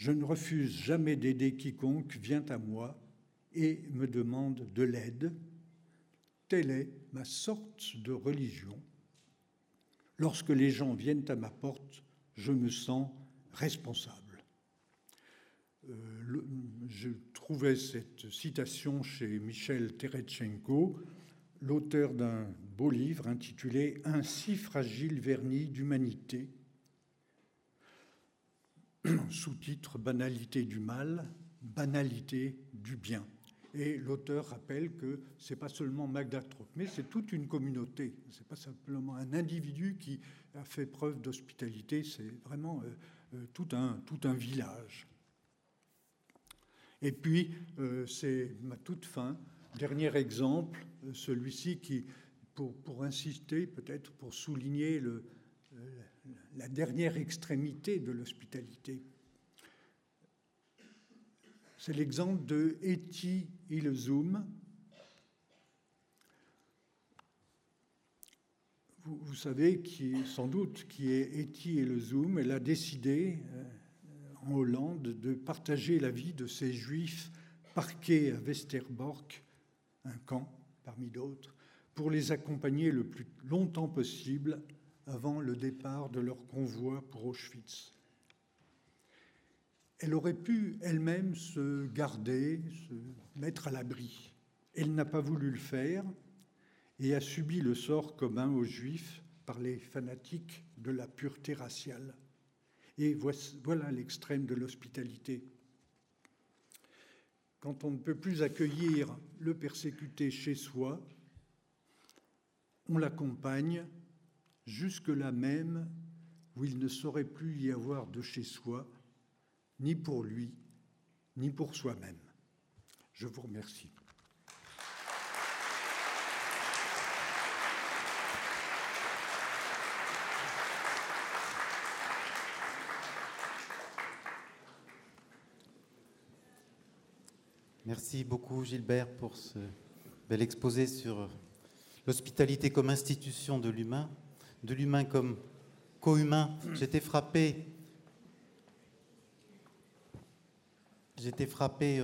je ne refuse jamais d'aider quiconque vient à moi et me demande de l'aide. Telle est ma sorte de religion. Lorsque les gens viennent à ma porte, je me sens responsable. Euh, je trouvais cette citation chez Michel Teretchenko, l'auteur d'un beau livre intitulé Un si fragile vernis d'humanité sous-titre Banalité du mal, banalité du bien. Et l'auteur rappelle que ce n'est pas seulement Magda mais c'est toute une communauté. Ce n'est pas simplement un individu qui a fait preuve d'hospitalité, c'est vraiment euh, euh, tout, un, tout un village. Et puis, euh, c'est ma toute fin, dernier exemple, celui-ci qui, pour, pour insister, peut-être pour souligner le, la dernière extrémité de l'hospitalité. C'est l'exemple de Eti Ilzoum. Vous, vous, savez qui, sans doute qui est Eti Ilzoum. Elle a décidé euh, en Hollande de partager la vie de ces juifs parqués à Westerbork, un camp parmi d'autres, pour les accompagner le plus longtemps possible avant le départ de leur convoi pour Auschwitz. Elle aurait pu elle-même se garder, se mettre à l'abri. Elle n'a pas voulu le faire et a subi le sort commun aux Juifs par les fanatiques de la pureté raciale. Et voilà l'extrême de l'hospitalité. quand on ne peut plus accueillir le persécuté chez soi, on l'accompagne jusque-là même où il ne saurait plus y avoir de chez soi, ni pour lui, ni pour soi-même. Je vous remercie. Merci beaucoup Gilbert pour ce bel exposé sur l'hospitalité comme institution de l'humain, de l'humain comme co-humain. J'étais frappé, j'étais frappé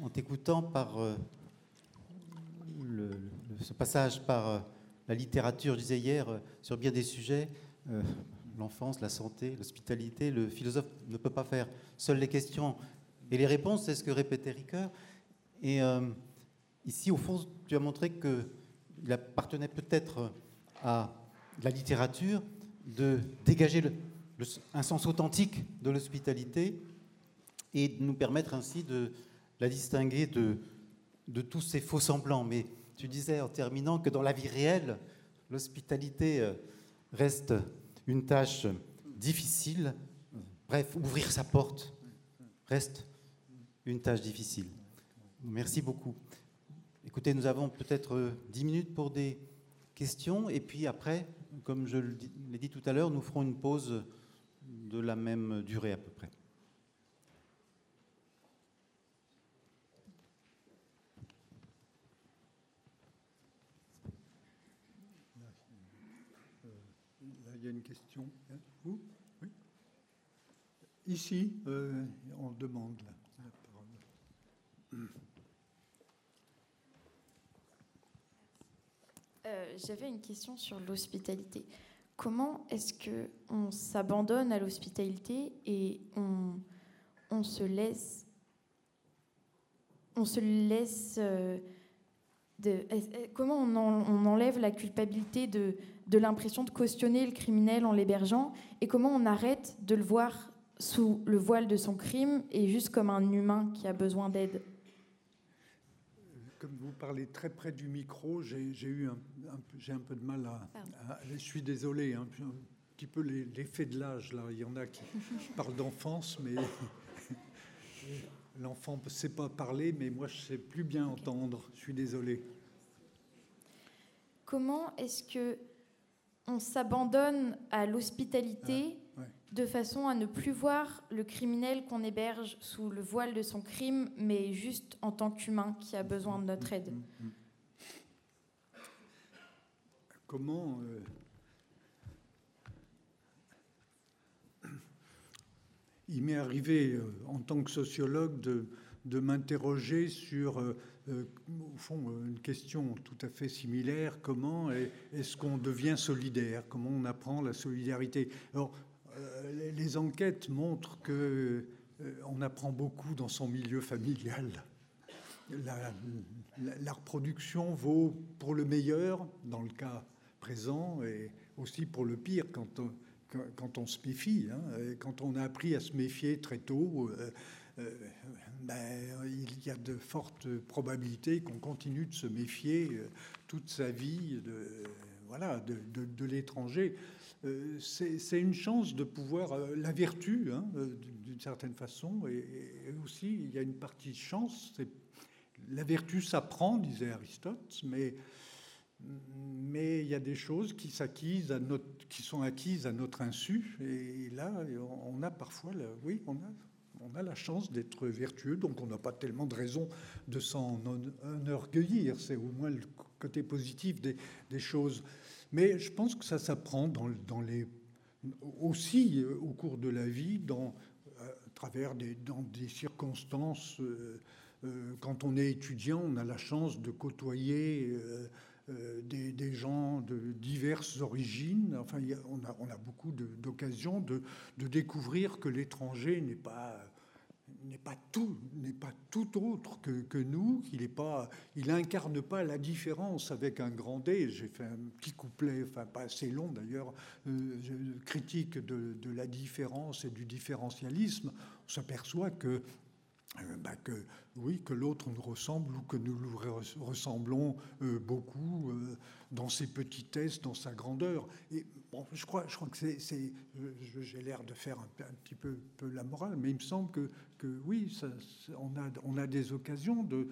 en, t'écoutant par euh, ce passage par euh, la littérature, je disais hier, euh, sur bien des sujets, l'enfance, la santé, l'hospitalité, le philosophe ne peut pas faire seules les questions et les réponses, c'est ce que répétait Ricoeur. Et euh, ici, au fond, tu as montré qu'il appartenait peut-être à la littérature de dégager un sens authentique de l'hospitalité et de nous permettre ainsi de la distinguer de, de tous ces faux semblants. Mais tu disais en terminant que dans la vie réelle, l'hospitalité euh, reste une tâche difficile. Bref, ouvrir sa porte reste une tâche difficile. Merci beaucoup. Écoutez, nous avons peut-être 10 minutes pour des questions, et puis après, comme je l'ai dit tout à l'heure, nous ferons une pause de la même durée à peu près. Là, il y a une question. Vous? Oui? Ici, euh, on demande. Là. Euh, j'avais une question sur l'hospitalité. Comment est-ce que on s'abandonne à l'hospitalité et on, on, se laisse, on se laisse euh, de, comment on, enlève la culpabilité de, de l'impression de cautionner le criminel en l'hébergeant et comment on arrête de le voir sous le voile de son crime et juste comme un humain qui a besoin d'aide? Comme vous parlez très près du micro, j'ai eu un, j'ai un peu de mal à, Je suis désolé, hein, un petit peu l'effet de l'âge. Là, il y en a qui parlent d'enfance, mais l'enfant ne sait pas parler, mais moi je sais plus bien entendre. Je suis désolé. Comment est-ce que on s'abandonne à l'hospitalité de façon à ne plus voir le criminel qu'on héberge sous le voile de son crime, mais juste en tant qu'humain qui a besoin de notre aide. Comment euh, il m'est arrivé euh, en tant que sociologue de, m'interroger sur, euh, au fond, une question tout à fait similaire. Comment est-ce qu'on devient solidaire? Comment on apprend la solidarité? Euh, les enquêtes montrent que euh, on apprend beaucoup dans son milieu familial. La, reproduction vaut pour le meilleur dans le cas présent et aussi pour le pire quand on, se méfie. Hein. Quand on a appris à se méfier très tôt, euh, ben, il y a de fortes probabilités qu'on continue de se méfier toute sa vie de l'étranger. Euh, c'est une chance de pouvoir, euh, la vertu, hein, euh, d'une certaine façon, et, aussi il y a une partie chance. La vertu s'apprend, disait Aristote, mais, il y a des choses qui, sont acquises à notre insu, et là, on a parfois, oui, on a, la chance d'être vertueux, donc on n'a pas tellement de raison de s'en enorgueillir. C'est au moins le côté positif des choses. Mais je pense que ça s'apprend aussi euh, au cours de la vie, dans, euh, à travers des, circonstances. Euh, quand on est étudiant, on a la chance de côtoyer des, gens de diverses origines. Enfin, on, a, beaucoup d'occasions de, découvrir que l'étranger n'est pas n'est pas tout, n'est pas tout autre que, nous, qu'il est pas, il incarne pas la différence avec un grand D. J'ai fait un petit couplet, enfin pas assez long d'ailleurs, euh, critique de, de, la différence et du différentialisme. On s'aperçoit que bah, que, oui, que l'autre nous ressemble ou que nous lui ressemblons beaucoup dans ses petitesses, dans sa grandeur. Et bon, je crois, je crois que c'est, j'ai l'air de faire un, petit peu, la morale, mais il me semble que, que oui, on, a, on a des occasions de,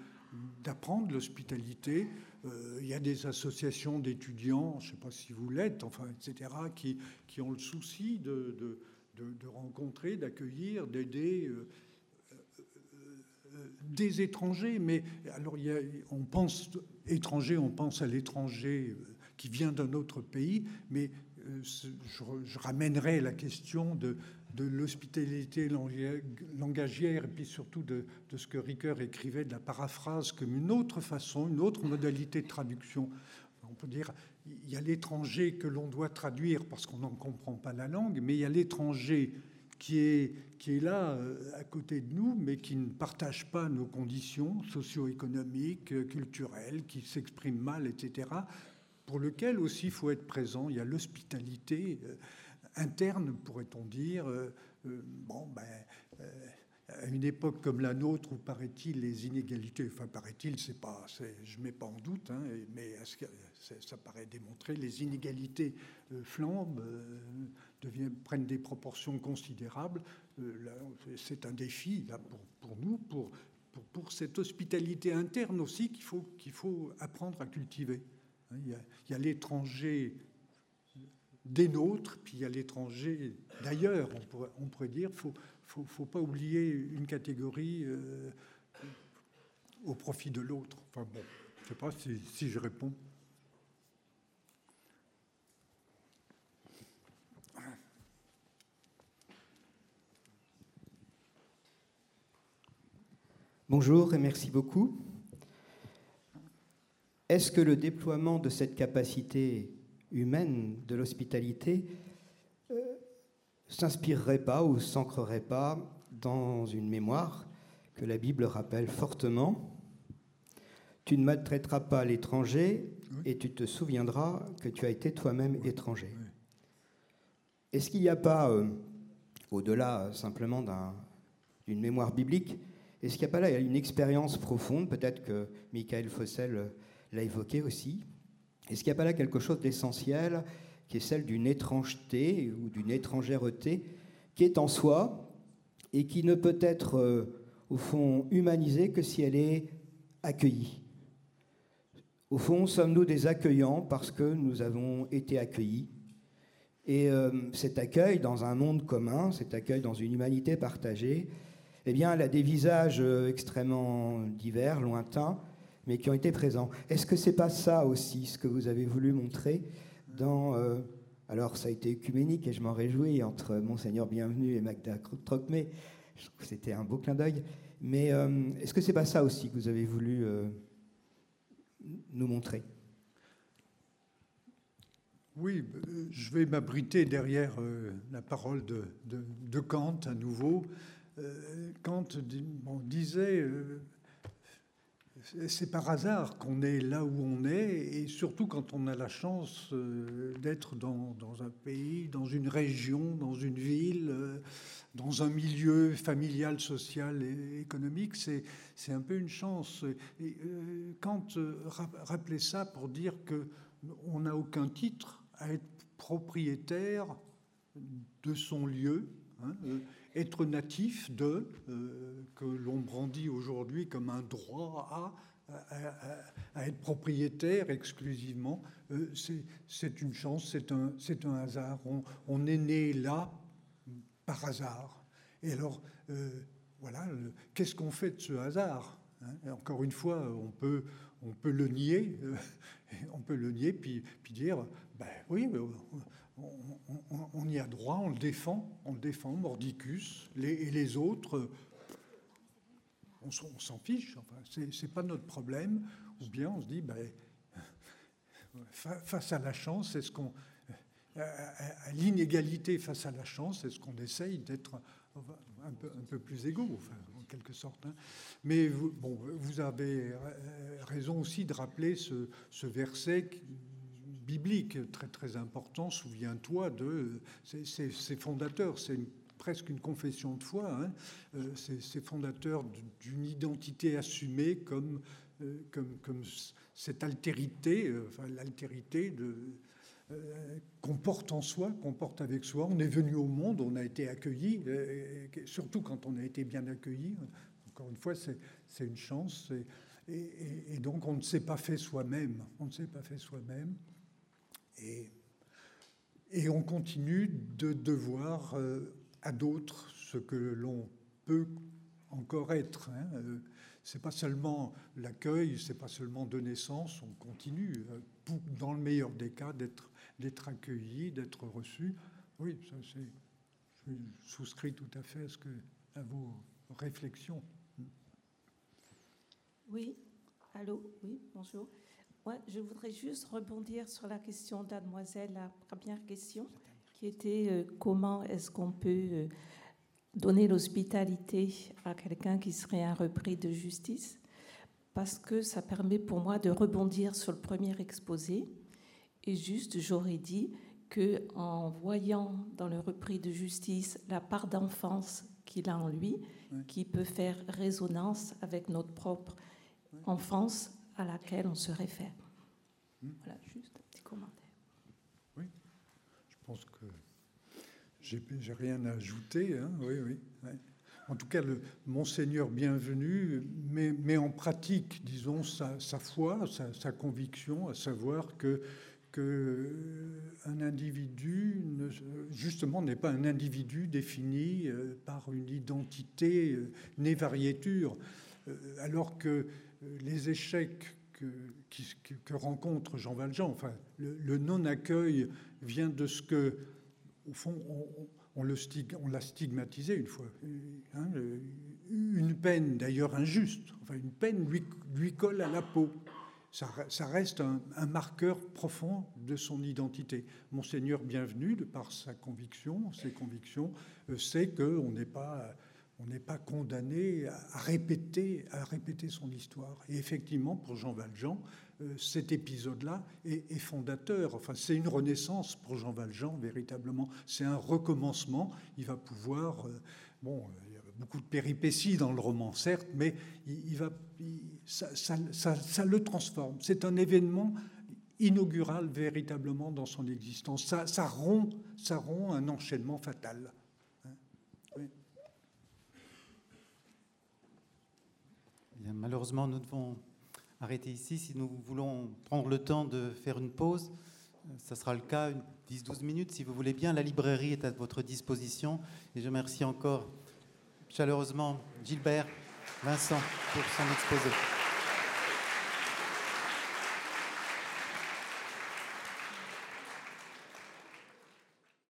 d'apprendre l'hospitalité. Euh, il y a des associations d'étudiants, je ne sais pas si vous l'êtes, enfin, etc., qui, qui ont le souci de, de, rencontrer, d'accueillir, d'aider. Euh, euh, des étrangers, mais alors on pense étranger, on pense à l'étranger qui vient d'un autre pays, mais je, je, ramènerai la question de, de l'hospitalité langagière et puis surtout de, ce que Ricoeur écrivait de la paraphrase comme une autre façon, une autre modalité de traduction. On peut dire il y a l'étranger que l'on doit traduire parce qu'on n'en comprend pas la langue, mais il y a l'étranger qui est, là euh, à côté de nous, mais qui ne partage pas nos conditions socio-économiques, culturelles, qui s'exprime mal, etc., pour lequel aussi il faut être présent. Il y a l'hospitalité euh, interne, pourrait-on dire. Euh, euh, bon, ben, euh, à une époque comme la nôtre, où paraît-il les inégalités, enfin paraît-il, c'est pas, je mets pas en doute, hein, mais ça paraît démontrer, les inégalités flambent, prennent des proportions considérables. c'est un défi là, pour, pour nous, pour, pour, pour, cette hospitalité interne aussi qu'il faut, qu'il faut apprendre à cultiver. Hein, il y a, l'étranger des nôtres, puis il y a l'étranger d'ailleurs, on pourrait, on pourrait dire. Il ne faut, pas oublier une catégorie euh, au profit de l'autre. Enfin bon, je sais pas si, si je réponds. Bonjour et merci beaucoup. Est-ce que le déploiement de cette capacité humaine de l'hospitalité euh, s'inspirerait pas ou s'ancrerait pas dans une mémoire que la Bible rappelle fortement? Tu ne maltraiteras pas l'étranger et tu te souviendras que tu as été toi-même étranger. Est-ce qu'il n'y a pas, euh, au-delà simplement d'une mémoire biblique, est-ce qu'il n'y a pas là une expérience profonde, peut-être que Michael Fossel l'a évoqué aussi, est-ce qu'il n'y a pas là quelque chose d'essentiel qui est celle d'une étrangeté ou d'une étrangèreté qui est en soi et qui ne peut être, euh, au fond, humanisée que si elle est accueillie? Au fond, sommes-nous des accueillants parce que nous avons été accueillis? Et euh, cet accueil dans un monde commun, cet accueil dans une humanité partagée, eh bien, elle a des visages euh, extrêmement divers, lointains, mais qui ont été présents. Est-ce que c'est pas ça aussi ce que vous avez voulu montrer dans euh, alors ça a été œcuménique et je m'en réjouis entre monseigneur Bienvenu et Magda Trocmé. C'était un beau clin d'œil. Mais euh, est-ce que c'est pas ça aussi que vous avez voulu nous montrer? Oui, je vais m'abriter derrière la parole de, de, Kant à nouveau. Kant disait c'est par hasard qu'on est là où on est, et surtout quand on a la chance euh, d'être dans, un pays, dans une région, dans une ville, euh, dans un milieu familial, social et économique, c'est un peu une chance. Et euh, Kant rappelait ça pour dire qu'on n'a aucun titre à être propriétaire de son lieu. Hein, être natif de, euh, que l'on brandit aujourd'hui comme un droit à, être propriétaire exclusivement, euh, c'est une chance, c'est un, hasard. On, est né là par hasard. Et alors, euh, voilà, qu'est-ce qu'on fait de ce hasard hein? Encore une fois, on peut, on peut le nier, on peut le nier, puis, puis dire, ben oui, on, y a droit, on le défend, on le défend, Mordicus, et les autres, on, s'en fiche, enfin, c'est pas notre problème, ou bien on se dit, ben, face à la chance, est-ce qu'on, à, l'inégalité face à la chance, est-ce qu'on essaye d'être un peu, plus égaux, en quelque sorte. Hein. Mais vous, bon, vous avez raison aussi de rappeler ce, ce verset biblique très très important. Souviens-toi de ses fondateurs. C'est presque une confession de foi. Hein. c'est fondateur d'une identité assumée comme, comme, comme cette altérité, enfin, l'altérité de qu'on porte en soi, qu'on porte avec soi. On est venu au monde, on a été accueilli, surtout quand on a été bien accueilli. Encore une fois, c'est une chance. Et, donc, on ne s'est pas fait soi-même. On ne s'est pas fait soi-même. Et, on continue de devoir euh, à d'autres ce que l'on peut encore être. Hein. Euh, c'est pas seulement l'accueil, c'est pas seulement de naissance. On continue, euh, dans le meilleur des cas, d'être accueilli, d'être reçu. Oui, ça c'est. Je souscris tout à fait à, à vos réflexions. Oui, allô, oui, bonjour. Moi, je voudrais juste rebondir sur la question d'Ademoiselle, la première question, qui était euh, comment est-ce qu'on peut euh, donner l'hospitalité à quelqu'un qui serait un repris de justice? Parce que ça permet pour moi de rebondir sur le premier exposé. Et juste, j'aurais dit que en voyant dans le repris de justice la part d'enfance qu'il a en lui, qui peut faire résonance avec notre propre enfance à laquelle on se réfère. Hmm. Voilà, juste un petit commentaire. Oui, je pense que j'ai rien à ajouter. Hein. Oui, oui. En tout cas, le Monseigneur bienvenu met, en pratique, disons, sa, foi, sa, conviction, à savoir que qu'un individu, justement, n'est pas un individu défini euh, par une identité euh, née variéture, euh, alors que les échecs que, rencontre Jean Valjean, enfin, le, non-accueil vient de ce que, au fond, on, l'a stigmatisé une fois. Hein, une peine, d'ailleurs injuste, enfin, une peine lui, colle à la peau. Ça, reste un, un, marqueur profond de son identité. Monseigneur bienvenu, de par sa conviction, ses convictions, euh, sait qu'on n'est pas on n'est pas condamné à répéter, à répéter son histoire. Et effectivement, pour Jean Valjean, euh, cet épisode-là est, fondateur. Enfin, c'est une renaissance pour Jean Valjean, véritablement. C'est un recommencement. Il va pouvoir. Euh, bon, il y a beaucoup de péripéties dans le roman, certes, mais il, va, ça, le transforme. C'est un événement inaugural véritablement dans son existence. Ça, ça, rompt, ça rompt un enchaînement fatal. Malheureusement, nous devons arrêter ici. Si nous voulons prendre le temps de faire une pause, ça sera le cas, 10-12 minutes, si vous voulez bien. La librairie est à votre disposition. Et je remercie encore chaleureusement Gilbert, Vincent pour son exposé.